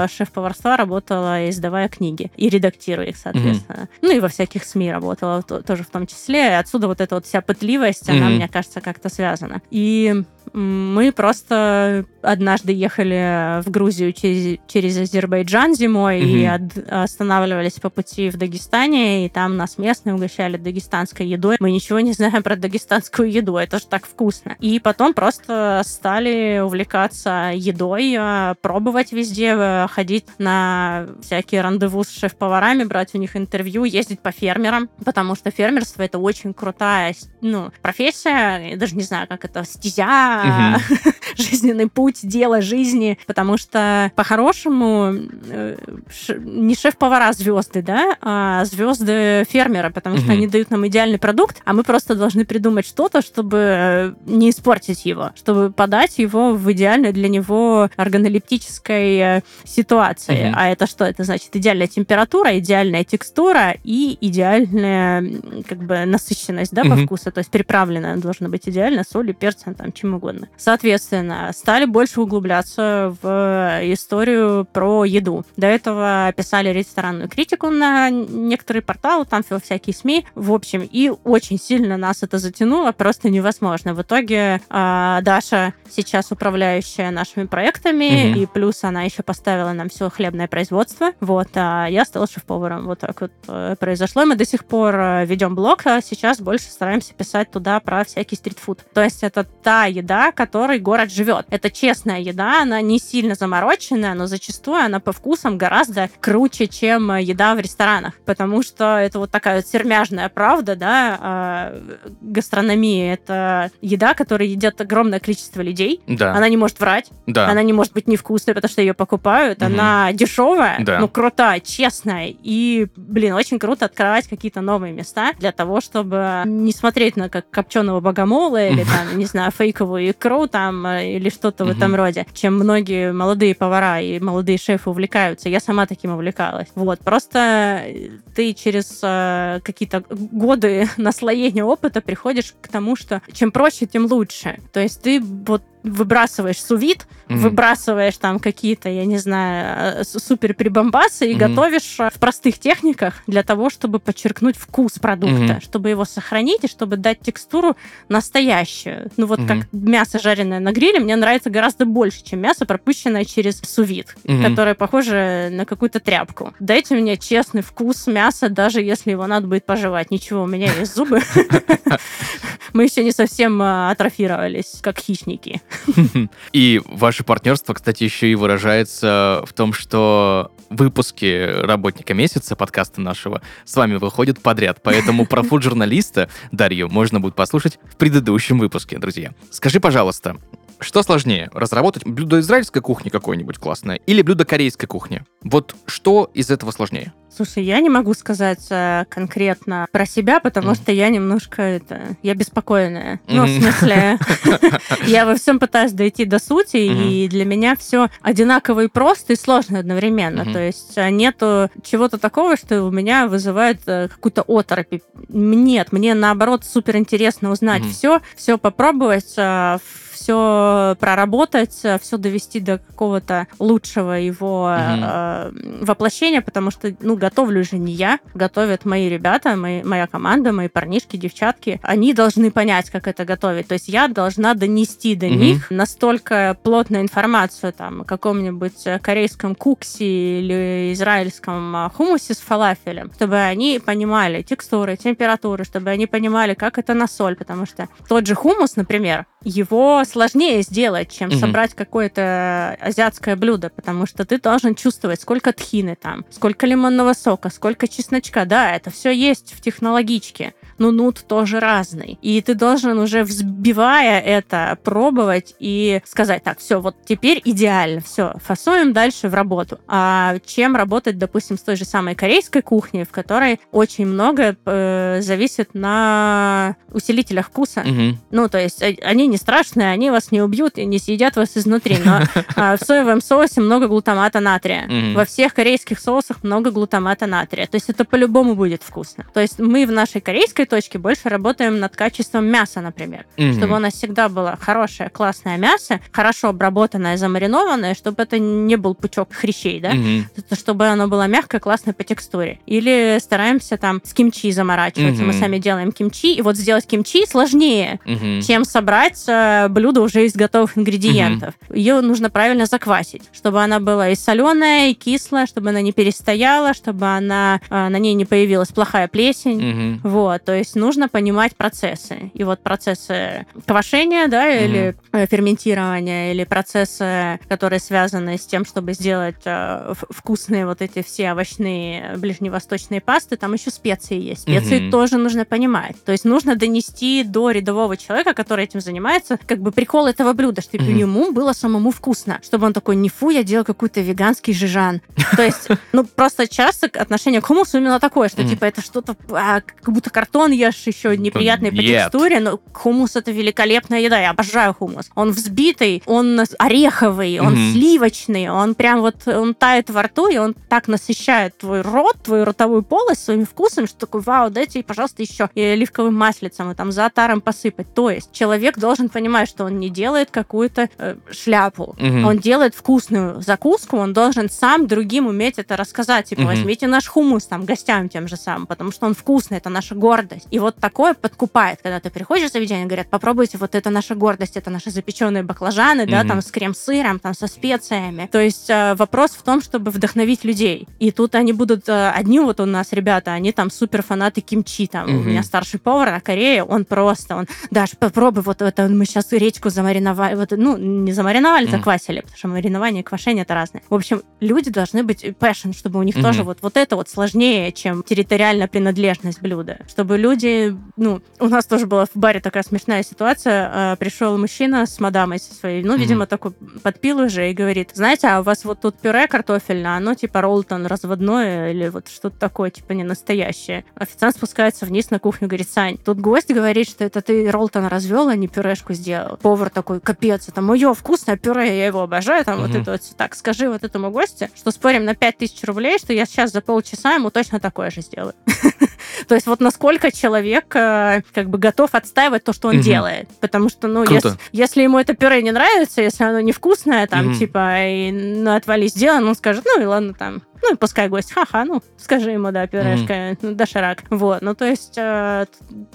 Шеф-поварства работала, издавая книги и редактируя их, соответственно. Ну и во всяких СМИ работала то- тоже в том числе. Отсюда вот эта вот вся пытливость, она, Мгм. мне кажется, как-то связана. И мы просто однажды ехали в Грузию через, через Азербайджан зимой и Мгм. от- останавливались по пути в Дагестане, и там нас местные угощали дагестанской едой. Мы ничего не знаем про дагестанскую еду, это же так вкусно. И потом просто стали увлекаться едой, э, пробовать везде, э, ходить на всякие рандеву с шеф-поварами, брать у них интервью, ездить по фермерам, потому что фермерство это очень крутая ну, профессия, я даже не знаю, как это, стезя, Мгм. <laughs> жизненный путь, дело жизни, потому что по-хорошему э, не шеф-повара звезды, да, а звезды фермера, потому что Мгм. они дают нам идеальный продукт, а мы просто должны придумать что-то, чтобы э, не испортить его, чтобы подать его в идеальной для него органолептической э, ситуации. Мгм. А это что? Это значит идеальная температура, идеальная текстура и идеальная как бы насыщенность, да, по Мгм. вкусу, то есть приправленная должна быть идеально солью, перцем, там, чем угодно. Соответственно, стали больше углубляться в историю про еду. До этого писали ресторанную критику на некоторые порталы, там всякие СМИ, в общем, и очень сильно нас это затянуло, просто невозможно. В итоге а, Даша сейчас управляющая нашими проектами, Мгм. и плюс она еще поставила нам все хлебное производство, вот, а я стала шеф-поваром. Вот так вот э, произошло, и мы до сих пор э, ведем блог, а сейчас больше стараемся писать туда про всякий стритфуд. То есть это та еда, которой город живет. Это честная еда, она не сильно замороченная, но зачастую она по вкусам гораздо круче, чем э, еда в ресторанах, потому что это вот такая вот сермяжная правда, да, а, гастрономии. Это еда, которую едят огромное количество людей. Да, Она не может врать, да. она не может быть невкусной, потому что ее покупают. Мгм. Она дешевая, Да. но крутая, честная. И, блин, очень круто открывать какие-то новые места для того, чтобы не смотреть на как копченого богомола или <laughs> там, не знаю, фейковую икру там э, или что-то в этом роде, чем многие молодые повара и молодые шефы увлекаются. Я сама таким увлекалась. Вот, просто э, ты через э, какие-то годы <laughs> наслоения опыта приходишь к тому, что чем проще, тем лучше. То есть ты вот выбрасываешь сувид, Мгм. выбрасываешь там какие-то, я не знаю, э, супер прибамбасы и Мгм. готовишь э, в простых техниках для того, чтобы подчеркнуть вкус продукта, Мгм. чтобы его сохранить и чтобы дать текстуру настоящую. Ну вот Мгм. как мясо жареное на гриле мне нравится гораздо больше, чем мясо, пропущенное через сувид, Мгм. которое похоже на какую-то тряпку. Дайте мне честный вкус мяса, даже если его надо будет пожевать. Ничего, у меня есть зубы. <laughs> Мы еще не совсем э, атрофировались, как хищники. <laughs> И ваше партнерство, кстати, еще и выражается в том, что выпуски работника месяца подкаста нашего с вами выходят подряд. Поэтому про <laughs> фуд-журналиста Дарью можно будет послушать в предыдущем выпуске, друзья. Скажи, пожалуйста, что сложнее, разработать блюдо израильской кухни какое-нибудь классное или блюдо корейской кухни? Вот что из этого сложнее? Слушай, я не могу сказать э, конкретно про себя, потому Мгм. что я немножко это, я беспокойная. Ну, в смысле, <laughs> я во всем пытаюсь дойти до сути, и для меня все одинаково и просто, и сложно одновременно. То есть э, нету чего-то такого, что у меня вызывает э, какую-то оторопь. Нет, мне наоборот супер интересно узнать все, все попробовать, все проработать, все довести до какого-то лучшего его Мгм. э, воплощения, потому что, ну, готовлю же не я, готовят мои ребята, мои, моя команда, мои парнишки, девчатки. Они должны понять, как это готовить. То есть я должна донести до Мгм. них настолько плотную информацию там, о каком-нибудь э, корейском куксе или израильском а, хумусе с фалафелем, чтобы они понимали текстуры, температуры, чтобы они понимали, как это на соль, потому что тот же хумус, например, его сложнее сделать, чем Мгм. собрать какое-то азиатское блюдо, потому что ты должен чувствовать, сколько тхины там, сколько лимонного сока, сколько чесночка. Да, это все есть в технологичке, но нут тоже разный. И ты должен уже взбивая это, пробовать и сказать, так, все, вот теперь идеально, все, фасуем дальше в работу. А чем работать, допустим, с той же самой корейской кухней, в которой очень много э, зависит на усилителях вкуса. Мгм. Ну, то есть э, они не страшные, они вас не убьют и не съедят вас изнутри. Но <laughs> а, в соевом соусе много глутамата натрия. Во всех корейских соусах много глутамата натрия. То есть это по-любому будет вкусно. То есть мы в нашей корейской точке больше работаем над качеством мяса, например. Мгм. Чтобы у нас всегда было хорошее, классное мясо, хорошо обработанное, замаринованное, чтобы это не был пучок хрящей, да? Это чтобы оно было мягкое, классное по текстуре. Или стараемся там с кимчи заморачиваться. Мы Мгм. сами делаем кимчи, и вот сделать кимчи сложнее, Мгм. чем собрать э, блюдо уже из готовых ингредиентов. Ее нужно правильно заквасить, чтобы она была и соленая, и кислая, чтобы она не перестояла, чтобы она э, на ней не появилась плохая плесень. Мгм. Вот, то есть нужно понимать процессы. И вот процессы квашения, да, или э, ферментирования, или процессы, которые связаны с тем, чтобы сделать э, вкусные вот эти все овощные ближневосточные пасты, там еще специи есть. Специи Мгм. тоже нужно понимать. То есть нужно донести до рядового человека, который этим занимается, как бы прикол этого блюда, чтобы Мгм. ему было самому вкусно. Чтобы он такой, не фу, я делал какой-то веганский жижан. То есть, ну, просто часто отношение к хумусу именно такое, что, типа, это что-то, а, как будто картон ешь еще неприятный по Нет. текстуре, но хумус это великолепная еда, я обожаю хумус. Он взбитый, он ореховый, он Мгм. сливочный, он прям вот, он тает во рту, и он так насыщает твой рот, твою ротовую полость своими вкусами, что такой, вау, дайте, пожалуйста, еще и оливковым маслицем, и там за отаром посыпать. То есть человек должен понимать, что он не делает какую-то э, шляпу, Мгм. он делает вкусную закуску, он должен сам другим уметь это рассказать. Типа, Мгм. возьмите наш хумус там гостям тем же самым, потому что он вкусный, это наша гордость. И вот такое подкупает, когда ты приходишь в заведение, говорят, попробуйте, вот это наша гордость, это наши запеченные баклажаны, да, Мгм. там с крем-сыром, там со специями. То есть э, вопрос в том, чтобы вдохновить людей. И тут они будут, э, одни вот у нас ребята, они там супер фанаты кимчи, там, у Мгм. меня старший повар на Корее, он просто, он, Даш, попробуй, вот это мы сейчас редьку замариновали, вот, ну, не замариновали, Мгм. заквасили, потому что маринование и квашение это разное. В общем, люди должны быть passion, чтобы у них Мгм. тоже вот, вот это вот сложнее, чем территориальная принадлежность блюда. Чтобы люди, ну, у нас тоже была в баре такая смешная ситуация, э, пришел мужчина с мадамой со своей, ну, видимо, такой подпил уже и говорит, знаете, а у вас вот тут пюре картофельное, оно типа роллтон разводное или вот что-то такое, типа не настоящее. Официант спускается вниз на кухню, говорит, Сань, тут гость говорит, что это ты роллтон развел, а не пюрешку сделал. Повар такой, капец, это мое вкусное пюре, я его обожаю, там вот Мгм. это вот так. Скажи вот этому гостю, что спорим на 5000 рублей, что я сейчас за полчаса ему точно такое же сделаю. <laughs> То есть вот насколько человек э, как бы готов отстаивать то, что он Мгм. делает. Потому что, ну, если, если ему это пюре не нравится, если оно невкусное, там, Мгм. типа, и ну, отвали сделано, он скажет, ну и ладно, там, ну и пускай гость, ха-ха, ну, скажи ему, да, пюрешка, ну, доширак. Вот, ну, то есть, э,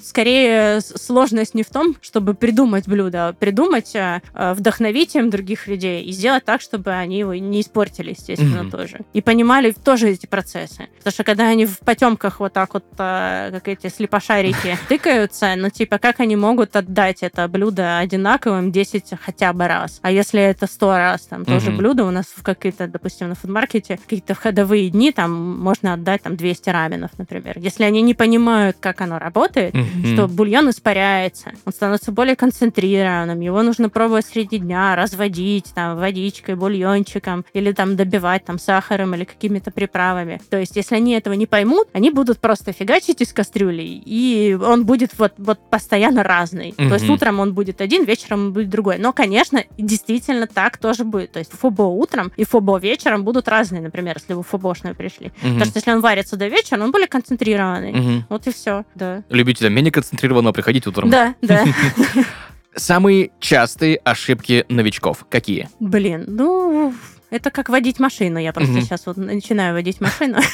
скорее, сложность не в том, чтобы придумать блюдо, а придумать, э, э, вдохновить им других людей и сделать так, чтобы они его не испортили, естественно, Мгм. тоже. И понимали тоже эти процессы. Потому что когда они в потемках вот так вот, э, как эти слепошарики, <laughs> тыкаются, ну, типа, как они могут отдать это блюдо одинаковым 10 хотя бы раз? А если это 100 раз, там, тоже блюдо у нас в какие-то, допустим, на фудмаркете, какие-то входовые дни, там, можно отдать, там, 200 раменов, например. Если они не понимают, как оно работает, Мгм. что бульон испаряется, он становится более концентрированным, его нужно пробовать среди дня, разводить там водичкой, бульончиком, или там добивать там сахаром или какими-то приправами. То есть, если они этого не поймут, они будут просто фигачить из кастрюли, и он будет вот, вот постоянно разный. То есть утром он будет один, вечером он будет другой. Но, конечно, действительно так тоже будет. То есть фобо утром и фобо вечером будут разные, например, если вы фобошные пришли. Мгм. Потому что если он варится до вечера, он более концентрированный. Мгм. Вот и все, да. Любителям менее концентрированного приходить утром. Да, да. <laughs> Самые частые ошибки новичков какие? Блин, ну, Это как водить машину. Я просто сейчас вот начинаю водить машину. <laughs>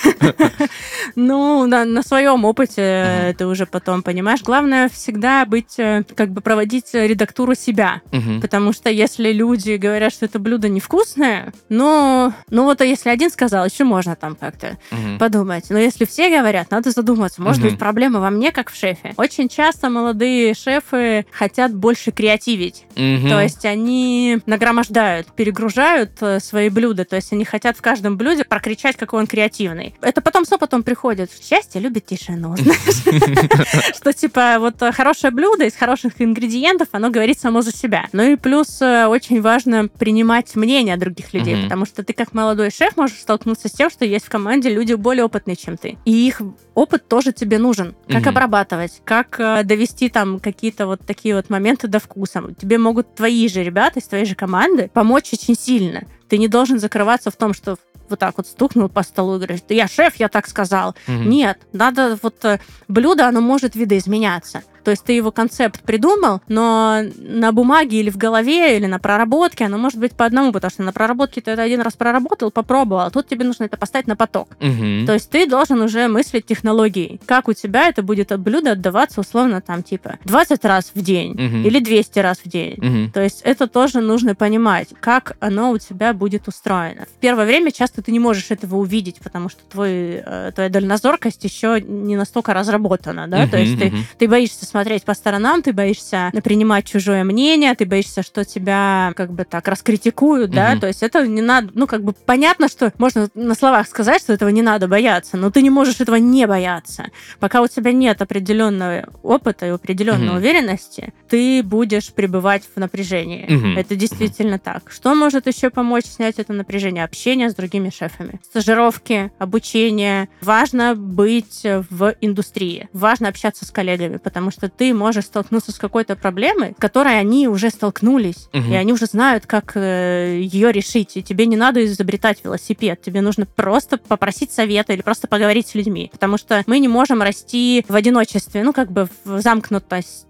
Ну, на, своем опыте ты уже потом понимаешь. Главное всегда быть, э, как бы проводить редактуру себя. Потому что если люди говорят, что это блюдо невкусное, ну, ну вот а если один сказал, еще можно там как-то подумать. Но если все говорят, надо задуматься. Может быть, проблема во мне, как в шефе. Очень часто молодые шефы хотят больше креативить. То есть они нагромождают, перегружают э, свои блюда. То есть они хотят в каждом блюде прокричать, какой он креативный. Это потом с опытом приходит. Счастье любит тишину, <laughs> знаешь. <laughs> Что типа вот э, хорошее блюдо из хороших ингредиентов, оно говорит само за себя. Ну и плюс э, очень важно принимать мнение других людей, потому что ты как молодой шеф можешь столкнуться с тем, что есть в команде люди более опытные, чем ты. И их опыт тоже тебе нужен. Как обрабатывать, как э, довести там какие-то вот такие вот моменты до вкуса. Тебе могут твои же ребята из твоей же команды помочь очень сильно. Ты не должен закрываться в том, что вот так вот стукнул по столу и говоришь, да я шеф, я так сказал. Мгм. Нет, надо вот э, блюдо, оно может видоизменяться. То есть ты его концепт придумал, но на бумаге или в голове, или на проработке оно может быть по одному, потому что на проработке ты это один раз проработал, попробовал, а тут тебе нужно это поставить на поток. Мгм. То есть ты должен уже мыслить технологией. Как у тебя это будет от блюда отдаваться условно там типа 20 раз в день Мгм. или 200 раз в день. Мгм. То есть это тоже нужно понимать, как оно у тебя будет устроено. В первое время часто ты не можешь этого увидеть, потому что твой, э, твоя дальнозоркость еще не настолько разработана, да, то Мгм, есть ты, мгм. ты боишься смотреть по сторонам, ты боишься принимать чужое мнение, ты боишься, что тебя как бы так раскритикуют, да, Мгм. то есть это не надо, ну как бы понятно, что можно на словах сказать, что этого не надо бояться, но ты не можешь этого не бояться. Пока у тебя нет определенного опыта и определенной Мгм. уверенности, ты будешь пребывать в напряжении. Мгм. Это действительно так. Что может еще помочь снять это напряжение? Общение с другими шефами. Стажировки, обучение. Важно быть в индустрии. Важно общаться с коллегами, потому что ты можешь столкнуться с какой-то проблемой, с которой они уже столкнулись, Мгм. и они уже знают, как ее решить. И тебе не надо изобретать велосипед. Тебе нужно просто попросить совета или просто поговорить с людьми. Потому что мы не можем расти в одиночестве, ну, как бы в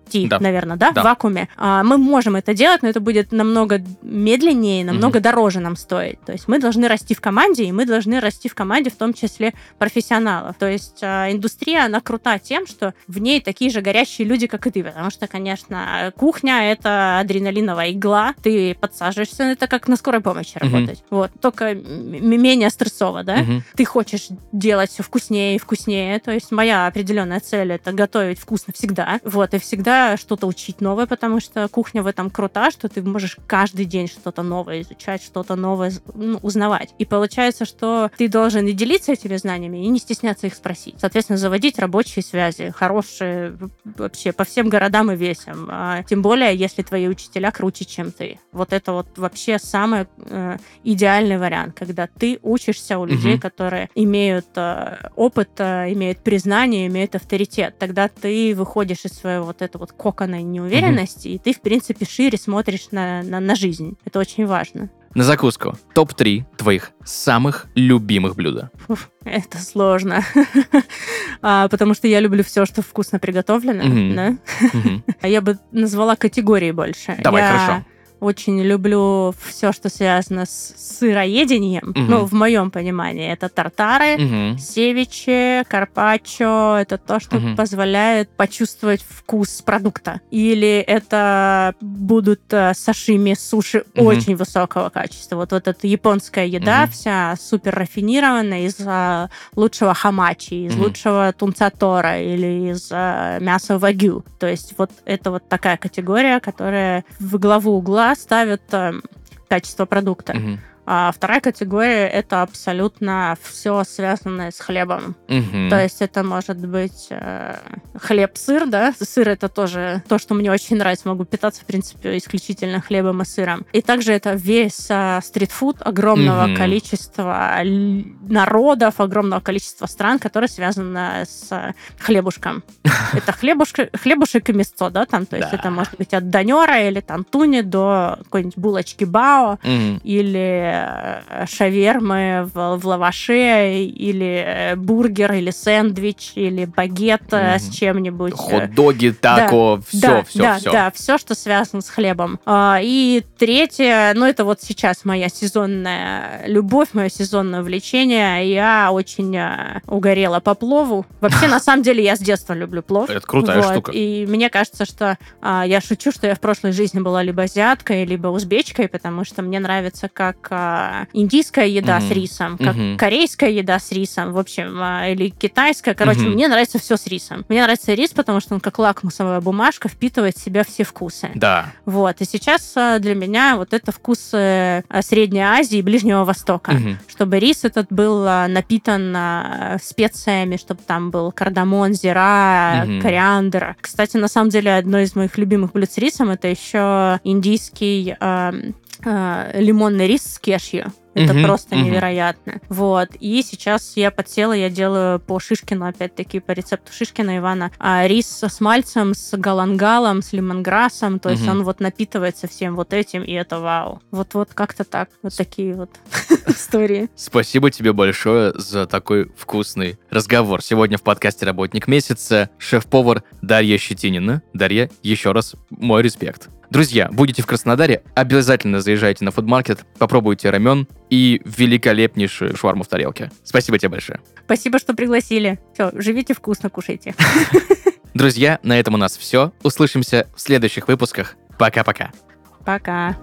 замкнутости, Да. наверное, да, Да. в вакууме. А, мы можем это делать, но это будет намного медленнее, намного дороже нам стоить. То есть мы должны расти в команде, и мы должны расти в команде в том числе профессионалов. То есть а, индустрия, она крута тем, что в ней такие же горящие люди, как и ты. Потому что, конечно, кухня — это адреналиновая игла. Ты подсаживаешься, это как на скорой помощи Мгм. работать. Вот. Только менее стрессово, да? Мгм. ты хочешь делать все вкуснее и вкуснее. То есть моя определенная цель это готовить вкусно всегда. Вот, и всегда что-то учить новое, потому что кухня в этом крута, что ты можешь каждый день что-то новое изучать, что-то новое ну, узнавать. И получается, что ты должен и делиться этими знаниями, и не стесняться их спросить. Соответственно, заводить рабочие связи, хорошие вообще по всем городам и весям. А тем более, если твои учителя круче, чем ты. Вот это вот вообще самый э, идеальный вариант, когда ты учишься у людей, Мгм. которые имеют э, опыт, э, имеют признание, имеют авторитет. Тогда ты выходишь из своего вот этого вот кокона неуверенности, и ты, в принципе, шире смотришь на, на, на жизнь. Это очень важно. На закуску. Топ-3 твоих самых любимых блюда. Это сложно. <laughs> А, Потому что я люблю все, что вкусно приготовлено. Мгм. да. <laughs> А Я бы назвала категории больше. Давай, Я хорошо. Очень люблю все, что связано с сыроедением. Мгм. Ну, в моем понимании, это тартары, Мгм. севичи, карпаччо. Это то, что Мгм. позволяет почувствовать вкус продукта. Или это будут э, сашими, суши Мгм. очень высокого качества. Вот, вот эта японская еда Мгм. вся супер рафинированная из э, лучшего хамачи, из Мгм. лучшего тунца тора или из э, мяса вагю. То есть вот это вот такая категория, которая в главу угла ставит э, качество продукта. Мгм. А вторая категория это абсолютно все связанное с хлебом. Мгм. То есть это может быть э, хлеб-сыр, да? Сыр это тоже то, что мне очень нравится. Могу питаться, в принципе, исключительно хлебом и сыром. И также это весь э, стритфуд огромного Мгм. количества народов, огромного количества стран, которые связаны с э, хлебушком. <laughs> Это хлебушка, хлебушек и мясцо, да, там, то есть это может быть от донера или там туни до какой-нибудь булочки бао, или шавермы в, в лаваше, или э, бургер, или сэндвич, или багет э, Мгм. с чем-нибудь. э, Хот-доги, тако, все, да, все, да, все. да, все, что связано с хлебом. А, И третье, ну это вот сейчас моя сезонная любовь, мое сезонное увлечение. Я очень а, угорела по плову. Вообще, на самом деле, я с детства люблю плов. Это крутая Вот, штука. И мне кажется, что а, я шучу, что я в прошлой жизни была либо азиаткой, либо узбечкой, потому что мне нравится как а, индийская еда Мгм. с рисом, как Мгм. корейская еда с рисом, в общем, а, или китайская. Короче, Мгм. мне нравится все с рисом. Мне нравится рис, потому что он как лакмусовая бумажка впитывает в себя все вкусы. Да. Вот. И сейчас а, для меня вот это вкусы а, Средней Азии и Ближнего Востока. Мгм. Чтобы рис этот был напитан специями, чтобы там был кардамон, зира, Мгм. кориандр. Кстати, на самом деле, одно из моих любимых блюд с рисом это еще индийский а, а, лимонный рис с кешью. Это Мгм, просто мгм. невероятно. Вот. И сейчас я подсела, я делаю по Шишкину, опять-таки, по рецепту Шишкина Ивана, а, рис с мальцем, с галангалом, с лимонграссом. То есть Мгм. он вот напитывается всем вот этим, и это вау. Вот-вот как-то так. Вот такие вот <laughs> истории. Спасибо тебе большое за такой вкусный разговор. Сегодня в подкасте «Работник месяца» шеф-повар Дарья Щетинина. Дарья, еще раз мой респект. Друзья, будете в Краснодаре, обязательно заезжайте на фудмаркет, попробуйте рамен и великолепнейшую шварму в тарелке. Спасибо тебе большое. Спасибо, что пригласили. Все, живите вкусно, кушайте. <laughs> Друзья, на этом у нас все. Услышимся в следующих выпусках. Пока-пока. Пока.